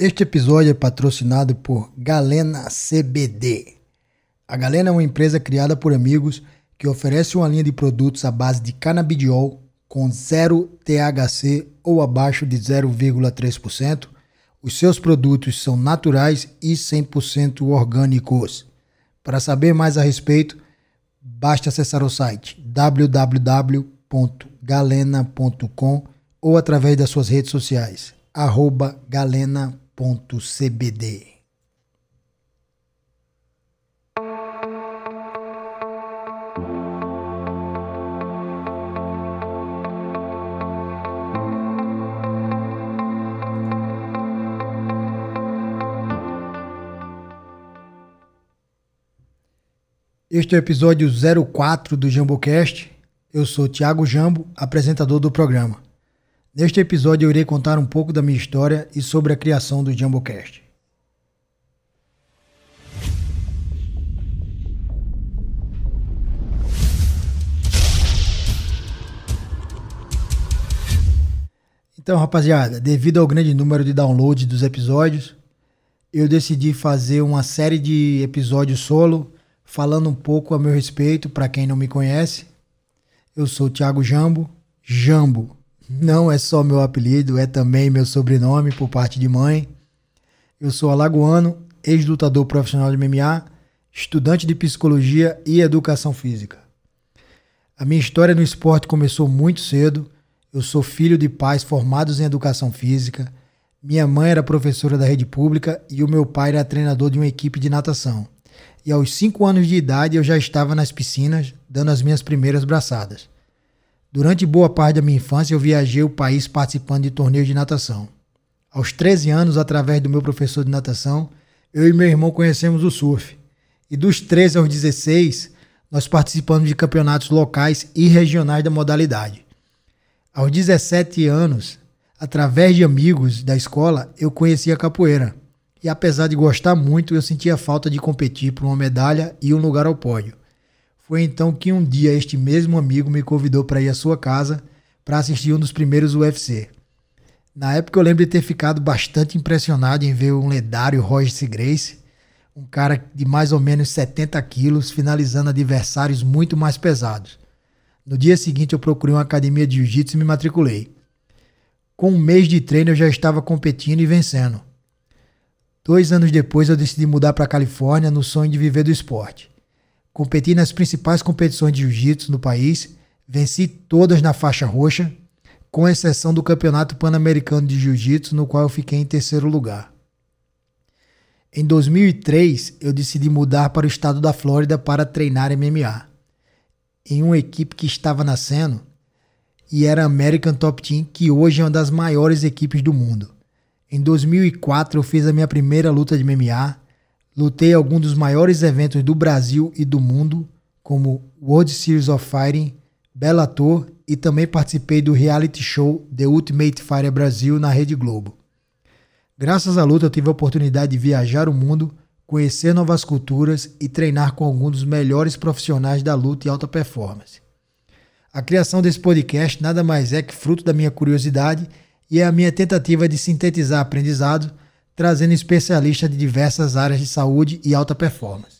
Este episódio é patrocinado por Galena CBD. A Galena é uma empresa criada por amigos que oferece uma linha de produtos à base de canabidiol com zero THC ou abaixo de 0,3%. Os seus produtos são naturais e 100% orgânicos. Para saber mais a respeito, basta acessar o site www.galena.com ou através das suas redes sociais, galena.com www.cbd. Este é o episódio 04 do JamboCast. Eu sou Tiago Jambo, apresentador do programa. Neste episódio eu irei contar um pouco da minha história e sobre a criação do JumboCast. Então, rapaziada, devido ao grande número de downloads dos episódios, eu decidi fazer uma série de episódios solo, falando um pouco a meu respeito para quem não me conhece. Eu sou o Thiago Jambo, Jambo, não é só meu apelido, é também meu sobrenome por parte de mãe. Eu sou alagoano, ex-lutador profissional de MMA, estudante de psicologia e educação física. A minha história no esporte começou muito cedo. Eu sou filho de pais formados em educação física. Minha mãe era professora da rede pública e o meu pai era treinador de uma equipe de natação. E aos 5 anos de idade eu já estava nas piscinas, dando as minhas primeiras braçadas. Durante boa parte da minha infância, eu viajei o país participando de torneios de natação. Aos 13 anos, através do meu professor de natação, eu e meu irmão conhecemos o surf. E dos 13 aos 16, nós participamos de campeonatos locais e regionais da modalidade. Aos 17 anos, através de amigos da escola, eu conheci a capoeira. E apesar de gostar muito, eu sentia falta de competir por uma medalha e um lugar ao pódio. Foi então que um dia este mesmo amigo me convidou para ir à sua casa para assistir um dos primeiros UFC. Na época eu lembro de ter ficado bastante impressionado em ver um lendário Royce Grace, um cara de mais ou menos 70 quilos, finalizando adversários muito mais pesados. No dia seguinte eu procurei uma academia de jiu-jitsu e me matriculei. Com um mês de treino eu já estava competindo e vencendo. Dois anos depois eu decidi mudar para a Califórnia no sonho de viver do esporte. Competi nas principais competições de jiu-jitsu no país, venci todas na faixa roxa, com exceção do Campeonato Pan-Americano de Jiu-Jitsu, no qual eu fiquei em terceiro lugar. Em 2003, eu decidi mudar para o estado da Flórida para treinar MMA, em uma equipe que estava nascendo e era a American Top Team, que hoje é uma das maiores equipes do mundo. Em 2004, eu fiz a minha primeira luta de MMA Lutei alguns dos maiores eventos do Brasil e do mundo, como World Series of Fighting, Bellator e também participei do reality show The Ultimate Fighter Brasil na Rede Globo. Graças à luta eu tive a oportunidade de viajar o mundo, conhecer novas culturas e treinar com alguns dos melhores profissionais da luta e alta performance. A criação desse podcast nada mais é que fruto da minha curiosidade e é a minha tentativa de sintetizar aprendizado trazendo especialistas de diversas áreas de saúde e alta performance.